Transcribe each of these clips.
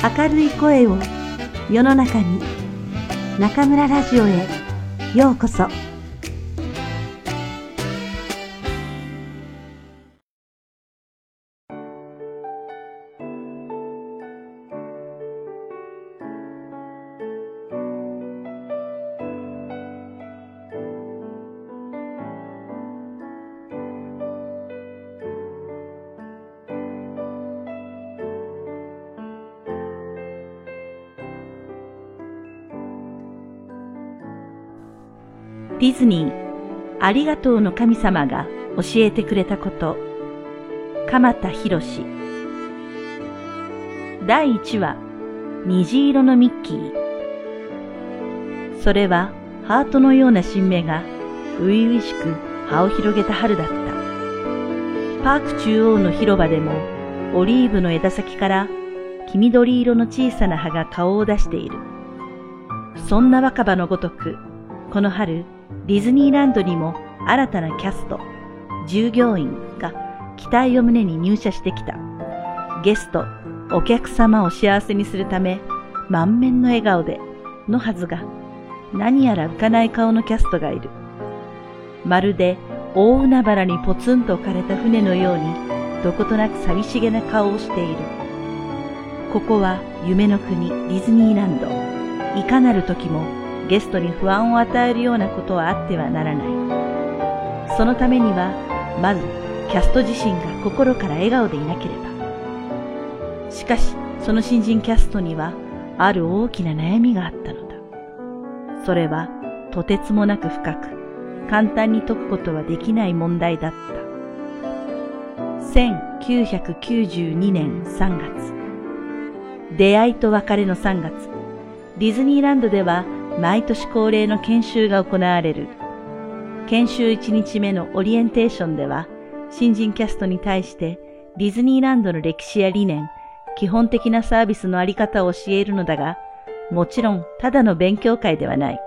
明るい声を世の中に中村ラジオへようこそ。ディズニーありがとうの神様が教えてくれたこと。鎌田博第1話虹色のミッキー。それはハートのような新芽が初々しく葉を広げた春だった。パーク中央の広場でもオリーブの枝先から黄緑色の小さな葉が顔を出している。そんな若葉のごとくこの春ディズニーランドにも新たなキャスト、従業員が期待を胸に入社してきた。ゲスト、お客様を幸せにするため、満面の笑顔で、のはずが、何やら浮かない顔のキャストがいる。まるで大海原にポツンと置かれた船のように、どことなく寂しげな顔をしている。ここは夢の国ディズニーランド。いかなる時もゲストに不安を与えるようなことはあってはならない。そのためには、まず、キャスト自身が心から笑顔でいなければ。しかし、その新人キャストには、ある大きな悩みがあったのだ。それは、とてつもなく深く、簡単に解くことはできない問題だった。1992年3月。出会いと別れの3月。ディズニーランドでは毎年恒例の研修が行われる。研修1日目のオリエンテーションでは、新人キャストに対してディズニーランドの歴史や理念、基本的なサービスのあり方を教えるのだが、もちろんただの勉強会ではない。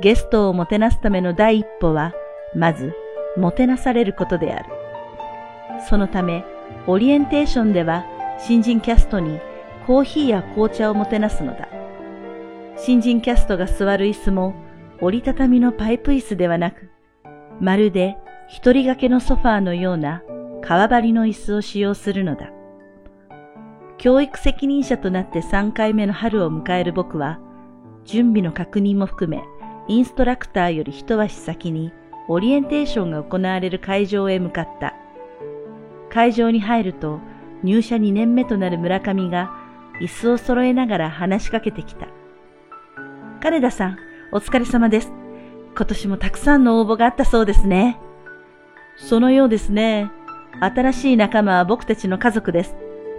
ゲストをもてなすための第一歩は、まず、もてなされることである。そのため、オリエンテーションでは、新人キャストにコーヒーや紅茶をもてなすのだ。新人キャストが座る椅子も折りたたみのパイプ椅子ではなく、まるで一人掛けのソファーのような革張りの椅子を使用するのだ。教育責任者となって3回目の春を迎える僕は、準備の確認も含め、インストラクターより一足先にオリエンテーションが行われる会場へ向かった。会場に入ると入社2年目となる村上が椅子を揃えながら話しかけてきた。金田さん、お疲れ様です。今年もたくさんの応募があったそうですね。そのようですね。新しい仲間は僕たちの家族です。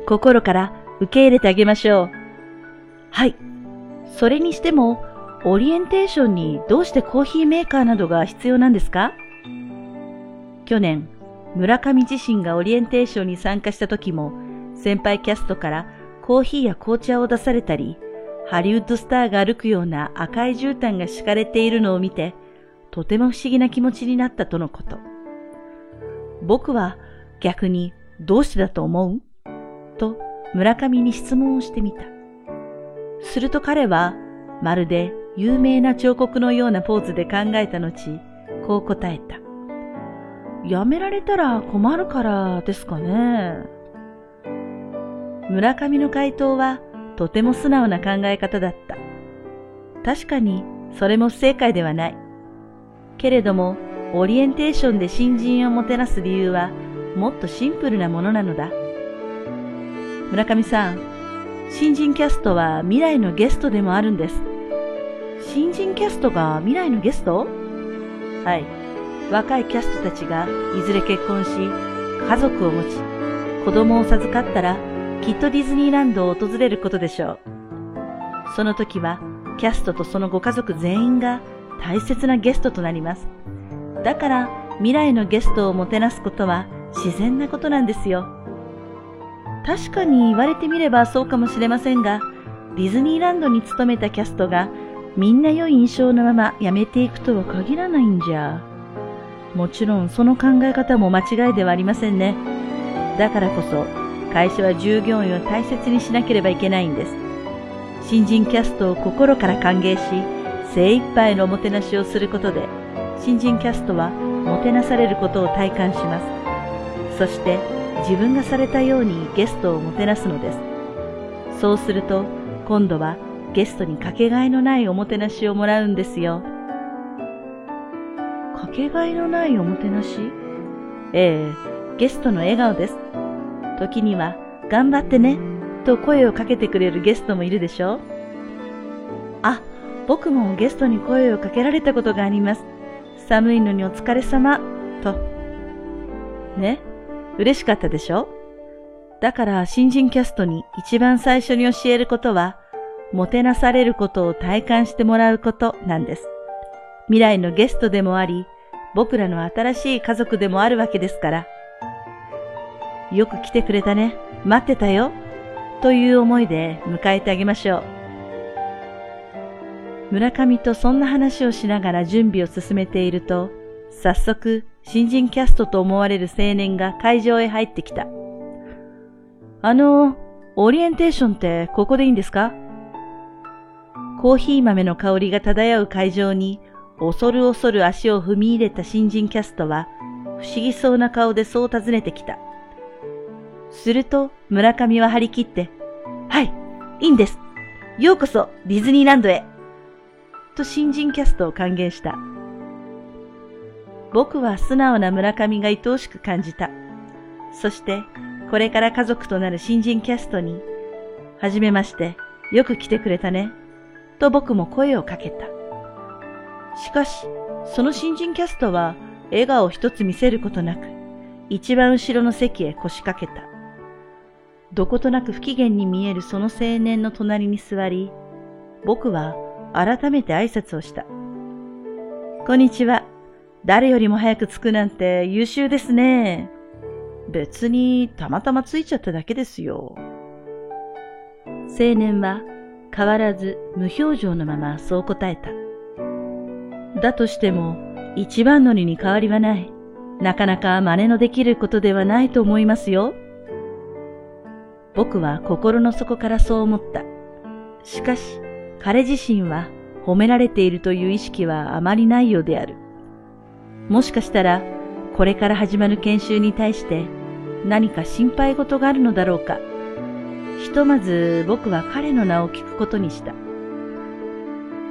心から受け入れてあげましょう。はい。それにしても、オリエンテーションにどうしてコーヒーメーカーなどが必要なんですか？去年、村上自身がオリエンテーションに参加した時も、先輩キャストからコーヒーや紅茶を出されたり、ハリウッドスターが歩くような赤い絨毯が敷かれているのを見て、とても不思議な気持ちになったとのこと。僕は逆にどうしてだと思う？と村上に質問をしてみた。すると彼はまるで有名な彫刻のようなポーズで考えた後、こう答えた。やめられたら困るからですかね。村上の回答はとても素直な考え方だった。確かにそれも不正解ではない。けれども、オリエンテーションで新人をもてなす理由はもっとシンプルなものなのだ。村上さん、新人キャストは未来のゲストでもあるんです。新人キャストが未来のゲスト？はい。若いキャストたちがいずれ結婚し、家族を持ち、子供を授かったらきっとディズニーランドを訪れることでしょう。その時は、キャストとそのご家族全員が大切なゲストとなります。だから、未来のゲストをもてなすことは自然なことなんですよ。確かに言われてみればそうかもしれませんが、ディズニーランドに勤めたキャストがみんな良い印象のまま辞めていくとは限らないんじゃ。もちろんその考え方も間違いではありませんね。だからこそ会社は従業員を大切にしなければいけないんです。新人キャストを心から歓迎し、精一杯のおもてなしをすることで、新人キャストはもてなされることを体感します。そして自分がされたようにゲストをもてなすのです。そうすると、今度はゲストにかけがえのないおもてなしをもらうんですよ。かけがえのないおもてなし？ええ、ゲストの笑顔です。時には、頑張ってね、と声をかけてくれるゲストもいるでしょあ、僕もゲストに声をかけられたことがあります。寒いのにお疲れ様、と。ね、嬉しかったでしょ？だから新人キャストに一番最初に教えることは、もてなされることを体感してもらうことなんです。未来のゲストでもあり、僕らの新しい家族でもあるわけですから。よく来てくれたね。待ってたよ。という思いで迎えてあげましょう。村上とそんな話をしながら準備を進めていると、早速新人キャストと思われる青年が会場へ入ってきた。あの、オリエンテーションってここでいいんですか？コーヒー豆の香りが漂う会場に恐る恐る足を踏み入れた新人キャストは不思議そうな顔でそう尋ねてきた。すると村上は張り切って、はい、いいんです。ようこそディズニーランドへ。と新人キャストを歓迎した。僕は素直な村上が愛おしく感じた。そして、これから家族となる新人キャストに、はじめまして、よく来てくれたね。と僕も声をかけた。しかし、その新人キャストは笑顔一つ見せることなく、一番後ろの席へ腰掛けた。どことなく不機嫌に見えるその青年の隣に座り、僕は改めて挨拶をした。こんにちは。誰よりも早く着くなんて優秀ですね。別にたまたま着いちゃっただけですよ。青年は変わらず無表情のままそう答えた。だとしても一番乗りに変わりはない。なかなか真似のできることではないと思いますよ。僕は心の底からそう思った。しかし、彼自身は褒められているという意識はあまりないようである。もしかしたら、これから始まる研修に対して何か心配事があるのだろうか。ひとまず僕は彼の名を聞くことにした。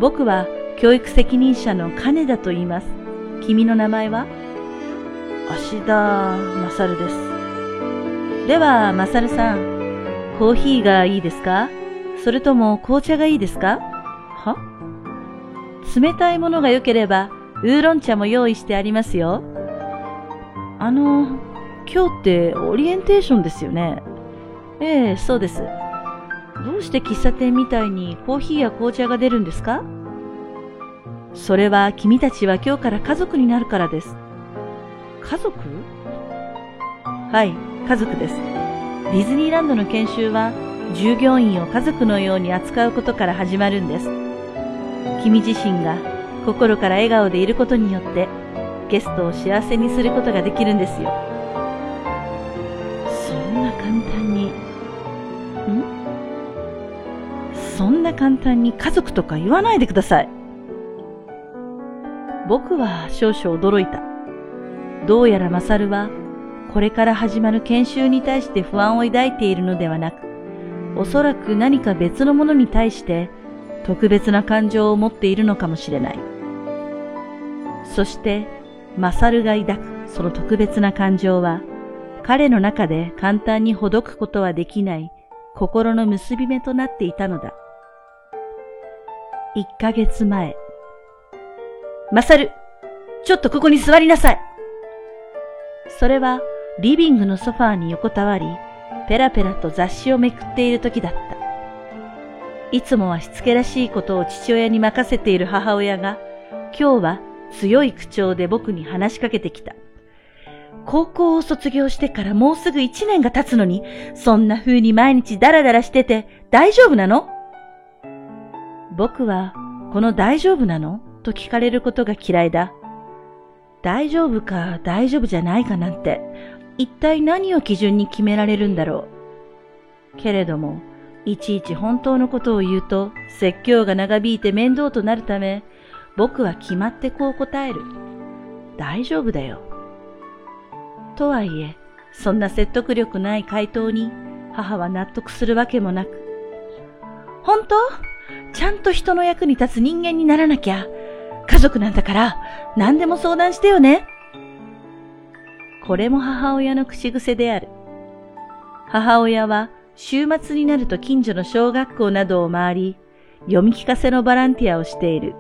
僕は教育責任者の金田と言います。君の名前は？芦田勝です。では、勝さん、コーヒーがいいですか？それとも紅茶がいいですか？は？冷たいものが良ければ、ウーロン茶も用意してありますよ。あの、今日ってオリエンテーションですよね。ええ、そうです。どうして喫茶店みたいにコーヒーや紅茶が出るんですか？それは君たちは今日から家族になるからです。家族？はい、家族です。ディズニーランドの研修は従業員を家族のように扱うことから始まるんです。君自身が心から笑顔でいることによってゲストを幸せにすることができるんですよ。そんな簡単に、ん？そんな簡単に家族とか言わないでください。僕は少々驚いた。どうやらマサルはこれから始まる研修に対して不安を抱いているのではなく、おそらく何か別のものに対して特別な感情を持っているのかもしれない。そして、マサルが抱くその特別な感情は、彼の中で簡単にほどくことはできない心の結び目となっていたのだ。一ヶ月前。マサル、ちょっとここに座りなさい。それはリビングのソファーに横たわり、ペラペラと雑誌をめくっている時だった。いつもはしつけらしいことを父親に任せている母親が、今日は強い口調で僕に話しかけてきた。高校を卒業してからもうすぐ一年が経つのに、そんな風に毎日ダラダラしてて大丈夫なの？僕は、この大丈夫なの？と聞かれることが嫌いだ。大丈夫か大丈夫じゃないかなんて、一体何を基準に決められるんだろうけれども、いちいち本当のことを言うと説教が長引いて面倒となるため、僕は決まってこう答える。大丈夫だよ。とはいえ、そんな説得力ない回答に母は納得するわけもなく、本当？ちゃんと人の役に立つ人間にならなきゃ。家族なんだから何でも相談してよね。これも母親の口癖である。母親は週末になると近所の小学校などを回り、読み聞かせのボランティアをしている。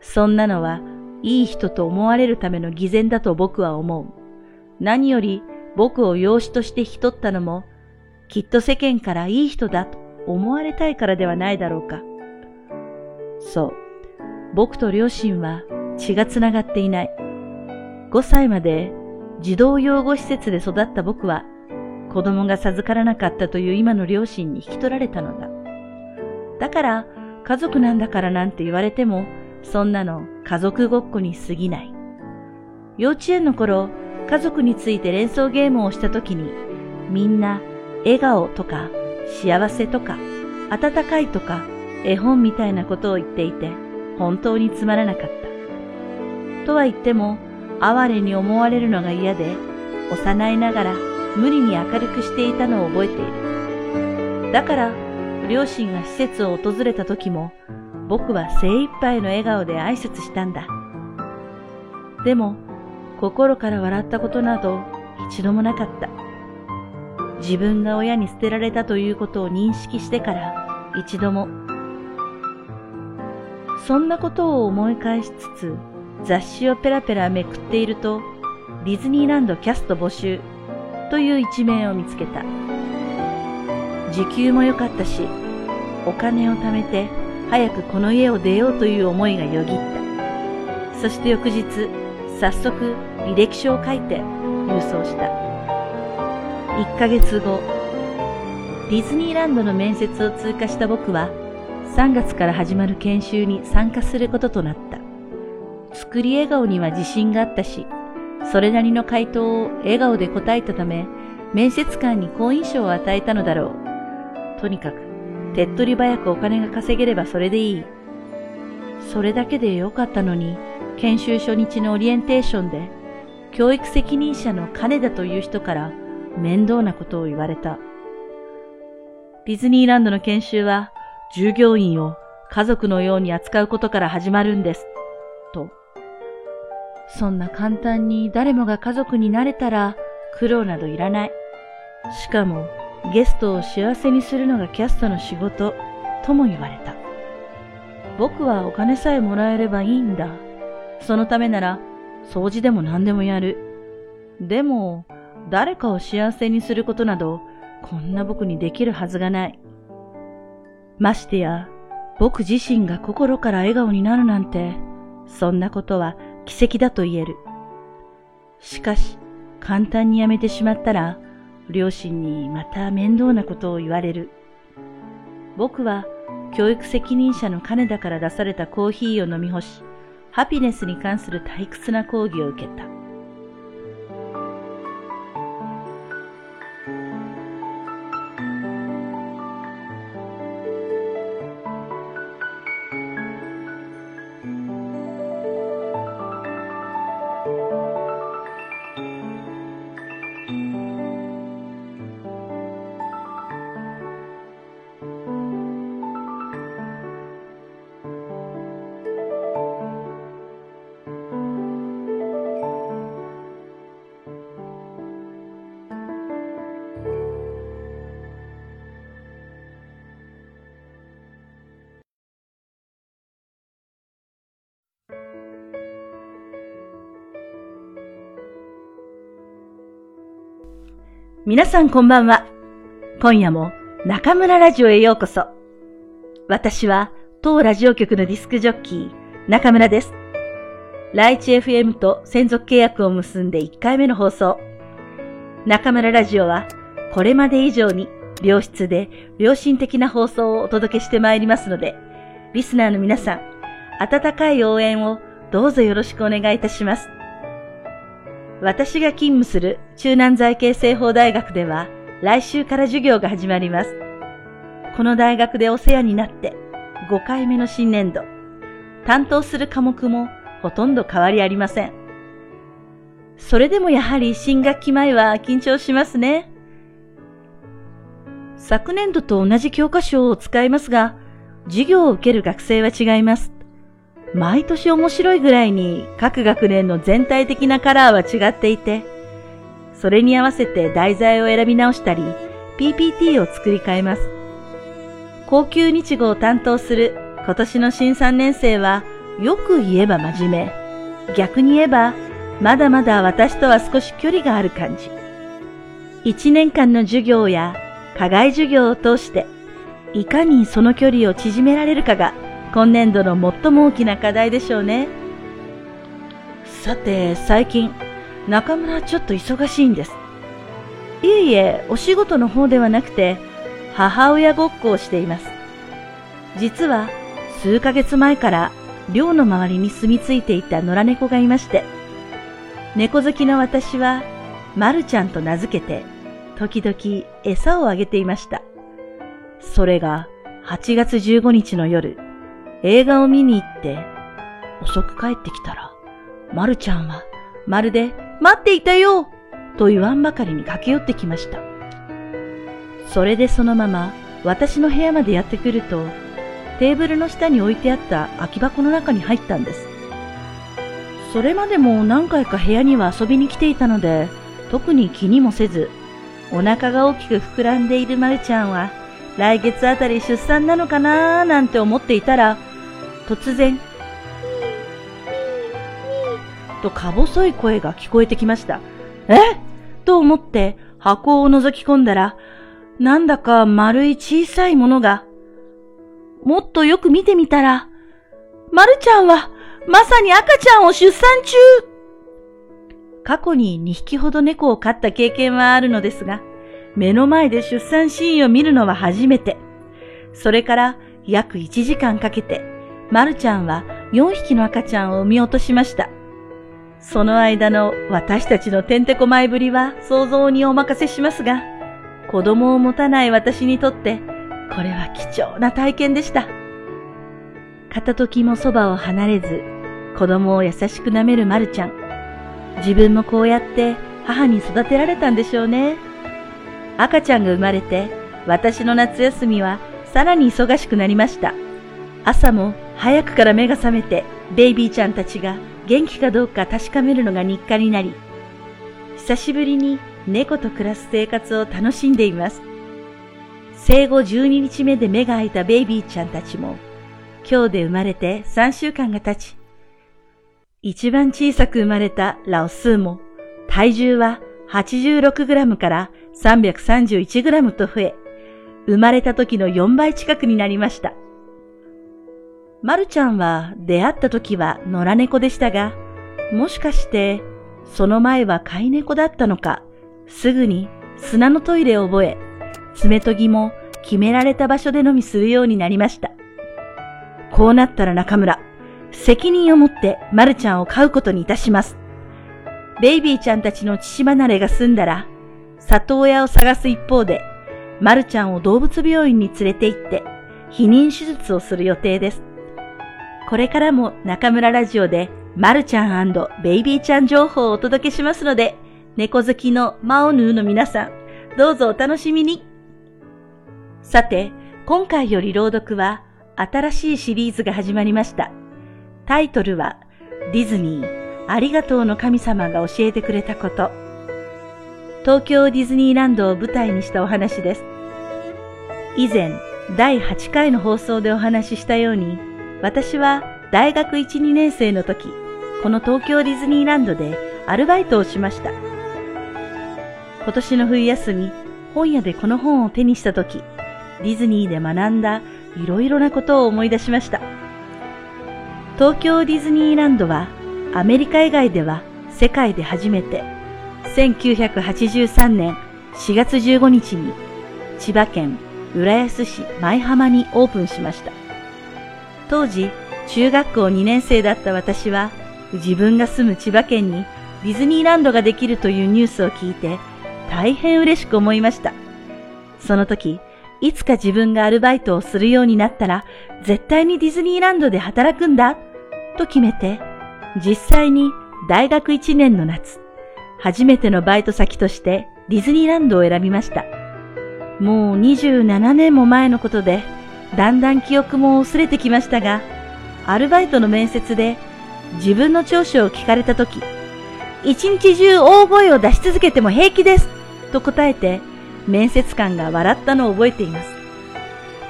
そんなのはいい人と思われるための偽善だと僕は思う。何より僕を養子として引き取ったのも、きっと世間からいい人だと思われたいからではないだろうか。そう。僕と両親は血がつながっていない。5歳まで児童養護施設で育った僕は子供が授からなかったという今の両親に引き取られたのだ。だから家族なんだからなんて言われてもそんなの家族ごっこに過ぎない。幼稚園の頃家族について連想ゲームをした時にみんな笑顔とか幸せとか温かいとか絵本みたいなことを言っていて本当につまらなかった。とは言っても哀れに思われるのが嫌で幼いながら無理に明るくしていたのを覚えている。だから両親が施設を訪れた時も僕は精一杯の笑顔で挨拶したんだ。でも心から笑ったことなど一度もなかった。自分が親に捨てられたということを認識してから一度も。そんなことを思い返しつつ雑誌をペラペラめくっているとディズニーランドキャスト募集という一面を見つけた。時給も良かったし、お金を貯めて早くこの家を出ようという思いがよぎった。そして翌日、早速履歴書を書いて郵送した。1ヶ月後、ディズニーランドの面接を通過した僕は、3月から始まる研修に参加することとなった。作り笑顔には自信があったし、それなりの回答を笑顔で答えたため、面接官に好印象を与えたのだろう。とにかく、手っ取り早くお金が稼げればそれでいい。それだけでよかったのに、研修初日のオリエンテーションで、教育責任者の金田という人から面倒なことを言われた。ディズニーランドの研修は、従業員を家族のように扱うことから始まるんです。そんな簡単に誰もが家族になれたら苦労などいらない。しかもゲストを幸せにするのがキャストの仕事とも言われた。僕はお金さえもらえればいいんだ。そのためなら掃除でも何でもやる。でも、誰かを幸せにすることなど、こんな僕にできるはずがない。ましてや、僕自身が心から笑顔になるなんて、そんなことは奇跡だと言える。しかし、簡単にやめてしまったら、両親にまた面倒なことを言われる。僕は、教育責任者の金田から出されたコーヒーを飲み干し、ハピネスに関する退屈な講義を受けた。皆さんこんばんは。今夜も中村ラジオへようこそ。私は当ラジオ局のディスクジョッキー、中村です。ライチ FM と専属契約を結んで1回目の放送。中村ラジオはこれまで以上に良質で良心的な放送をお届けしてまいりますので、リスナーの皆さん、温かい応援をどうぞよろしくお願いいたします。私が勤務する中南財系政法大学では、来週から授業が始まります。この大学でお世話になって5回目の新年度。担当する科目もほとんど変わりありません。それでもやはり新学期前は緊張しますね。昨年度と同じ教科書を使いますが、授業を受ける学生は違います。毎年面白いぐらいに各学年の全体的なカラーは違っていて、それに合わせて題材を選び直したり、PPT を作り変えます。高級日語を担当する今年の新3年生は、よく言えば真面目。逆に言えば、まだまだ私とは少し距離がある感じ。1年間の授業や課外授業を通して、いかにその距離を縮められるかが今年度の最も大きな課題でしょうね。さて、最近、中村ちょっと忙しいんです。いえいえ、お仕事の方ではなくて、母親ごっこをしています。実は、数ヶ月前から寮の周りに住み着いていた野良猫がいまして、猫好きの私は、まるちゃんと名付けて、時々餌をあげていました。それが8月15日の夜、映画を見に行って、遅く帰ってきたら、まるちゃんはまるで待っていたよと言わんばかりに駆け寄ってきました。それでそのまま私の部屋までやってくると、テーブルの下に置いてあった空き箱の中に入ったんです。それまでも何回か部屋には遊びに来ていたので、特に気にもせず、お腹が大きく膨らんでいるまるちゃんは、来月あたり出産なのかなーなんて思っていたら、突然、とか細い声が聞こえてきました。え？と思って箱を覗き込んだら、なんだか丸い小さいものが、もっとよく見てみたら、まるちゃんはまさに赤ちゃんを出産中過去に2匹ほど猫を飼った経験はあるのですが、目の前で出産シーンを見るのは初めて。それから約1時間かけて、まるちゃんは4匹の赤ちゃんを産み落としました。その間の私たちのてんてこまいぶりは想像にお任せしますが、子供を持たない私にとって、これは貴重な体験でした。片時もそばを離れず、子供を優しく舐めるまるちゃん。自分もこうやって母に育てられたんでしょうね。赤ちゃんが生まれて、私の夏休みはさらに忙しくなりました。朝も早くから目が覚めて、ベイビーちゃんたちが元気かどうか確かめるのが日課になり、久しぶりに猫と暮らす生活を楽しんでいます。生後12日目で目が開いたベイビーちゃんたちも、今日で生まれて3週間が経ち、一番小さく生まれたラオスーも、体重は 86g から 331g と増え、生まれた時の4倍近くになりました。まるちゃんは出会った時は野良猫でしたが、もしかしてその前は飼い猫だったのか、すぐに砂のトイレを覚え、爪研ぎも決められた場所でのみするようになりました。こうなったら中村、責任を持ってまるちゃんを飼うことにいたします。ベイビーちゃんたちの父離れが済んだら、里親を探す一方で、まるちゃんを動物病院に連れて行って、避妊手術をする予定です。これからも中村ラジオでまるちゃんベイビーちゃん情報をお届けしますので、猫好きのマオヌーの皆さん、どうぞお楽しみに。さて、今回より朗読は新しいシリーズが始まりました。タイトルはディズニーありがとうの神様が教えてくれたこと。東京ディズニーランドを舞台にしたお話です。以前、第8回の放送でお話ししたように、私は大学1、2年生の時、この東京ディズニーランドでアルバイトをしました。今年の冬休み、本屋でこの本を手にした時、ディズニーで学んだいろいろなことを思い出しました。東京ディズニーランドはアメリカ以外では世界で初めて1983年4月15日に千葉県浦安市舞浜にオープンしました。当時、中学校2年生だった私は、自分が住む千葉県にディズニーランドができるというニュースを聞いて、大変嬉しく思いました。その時、いつか自分がアルバイトをするようになったら、絶対にディズニーランドで働くんだ、と決めて、実際に大学1年の夏、初めてのバイト先としてディズニーランドを選びました。もう27年も前のことで、だんだん記憶も薄れてきましたが、アルバイトの面接で自分の長所を聞かれたとき、一日中大声を出し続けても平気ですと答えて、面接官が笑ったのを覚えています。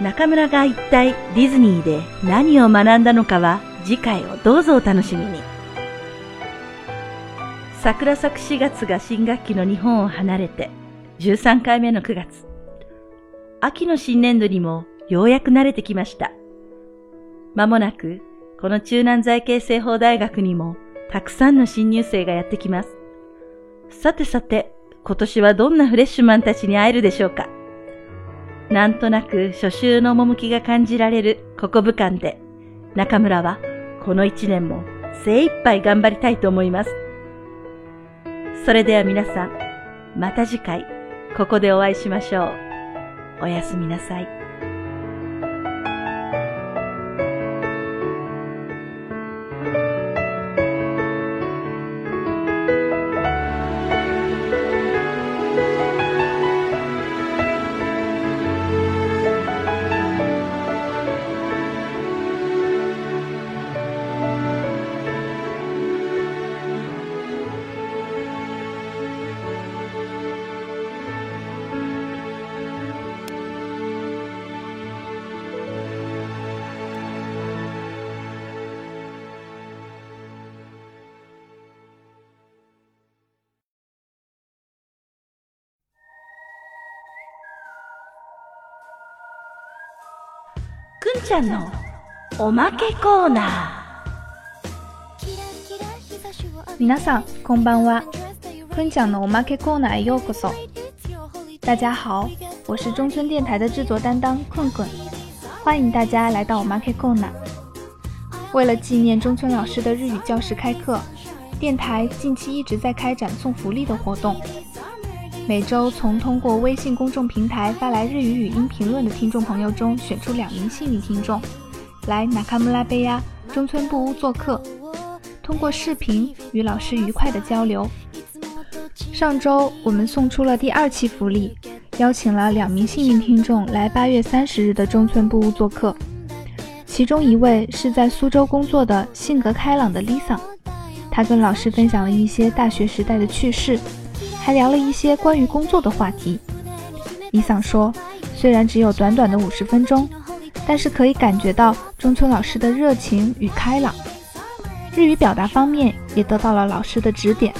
中村が一体ディズニーで何を学んだのかは次回をどうぞお楽しみに。桜咲く4月が新学期の日本を離れて13回目の9月。秋の新年度にもようやく慣れてきました。まもなく、この中南財系政法大学にもたくさんの新入生がやってきます。さてさて、今年はどんなフレッシュマンたちに会えるでしょうかなんとなく初秋の趣が感じられるここ武漢で、中村はこの一年も精一杯頑張りたいと思います。それでは皆さん、また次回、ここでお会いしましょう。おやすみなさい。くんちゃんのおまけコーナー皆さんこんばんはくんちゃんのおまけコーナーへようこそ大家好我是中村电台的制作担当困困欢迎大家来到おまけコーナー为了纪念中村老师的日语教室开课电台近期一直在开展送福利的活动 每周从通过微信公众平台发来日语语音评论的听众朋友中选出两名幸运听众，来纳卡穆拉贝亚中村布屋做客，通过视频与老师愉快的交流。上周我们送出了第二期福利，邀请了两名幸运听众来八月三十日的中村布屋做客，其中一位是在苏州工作的性格开朗的 Lisa，她跟老师分享了一些大学时代的趣事。还聊了一些关于工作的话题。李桑说，虽然只有短短的五十分钟，但是可以感觉到中村老师的热情与开朗。日语表达方面也得到了老师的指点。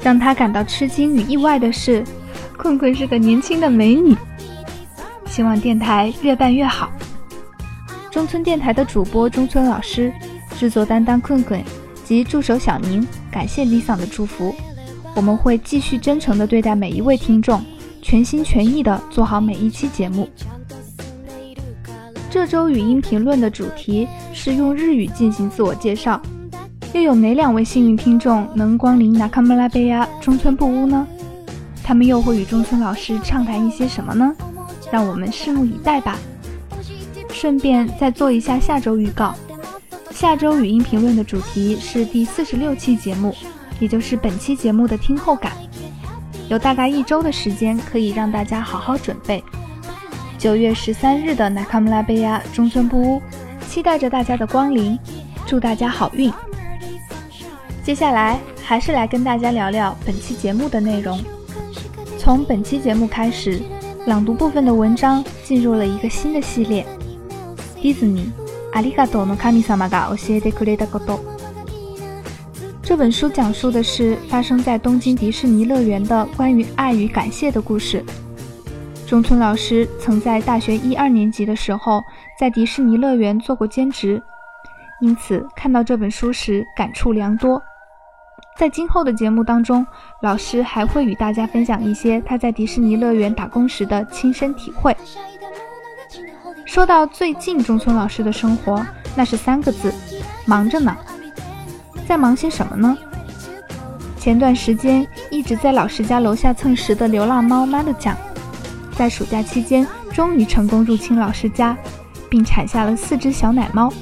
让他感到吃惊与意外的是，困困是个年轻的美女。希望电台越办越好。中村电台的主播中村老师、制作担当困困及助手小宁，感谢李桑的祝福。我们会继续真诚地对待每一位听众，全心全意地做好每一期节目。这周语音评论的主题是用日语进行自我介绍，又有哪两位幸运听众能光临纳卡穆拉贝亚中村布屋呢？他们又会与中村老师畅谈一些什么呢？让我们拭目以待吧。顺便再做一下下周预告，下周语音评论的主题是第四十六期节目。也就是本期节目的听后感，有大概一周的时间可以让大家好好准备。九月十三日的纳卡姆拉贝亚中村布屋，期待着大家的光临，祝大家好运。接下来还是来跟大家聊聊本期节目的内容。从本期节目开始，朗读部分的文章进入了一个新的系列。迪士尼，阿里嘎多の神様が教えてくれたこと。 这本书讲述的是发生在东京迪士尼乐园的关于爱与感谢的故事。中村老师曾在大学一二年级的时候在迪士尼乐园做过兼职，因此看到这本书时感触良多。在今后的节目当中，老师还会与大家分享一些他在迪士尼乐园打工时的亲身体会。说到最近中村老师的生活，那是三个字：忙着呢。在忙些什么呢？前段时间一直在老师家楼下蹭食的流浪猫妈的酱，在暑假期间终于成功入侵老师家，并产下了四只小奶猫。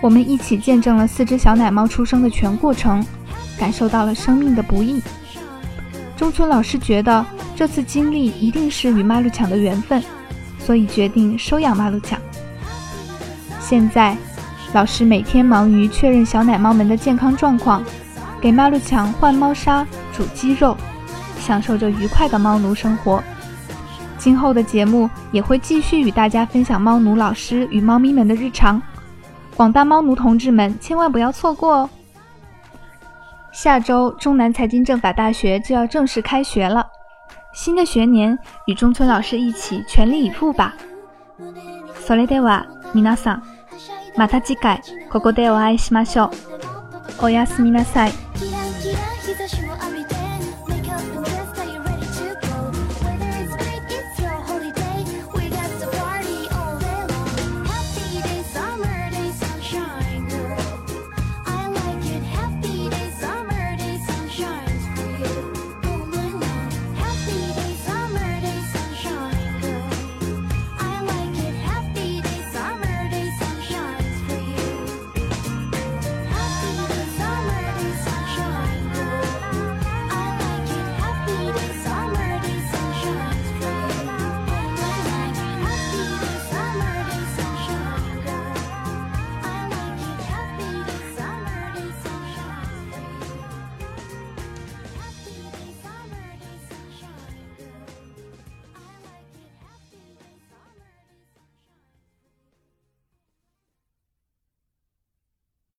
我们一起见证了四只小奶猫出生的全过程，感受到了生命的不易。中村老师觉得这次经历一定是与马路强的缘分，所以决定收养马路强。现在，老师每天忙于确认小奶猫们的健康状况，给马路强换猫砂、煮鸡肉，享受着愉快的猫奴生活。今后的节目也会继续与大家分享猫奴老师与猫咪们的日常。广大猫奴同志们，千万不要错过哦！下周中南财经政法大学就要正式开学了，新的学年与中村老师一起全力以赴吧！それでは皆さん、 また次回ここでお会いしましょう。おやすみなさい。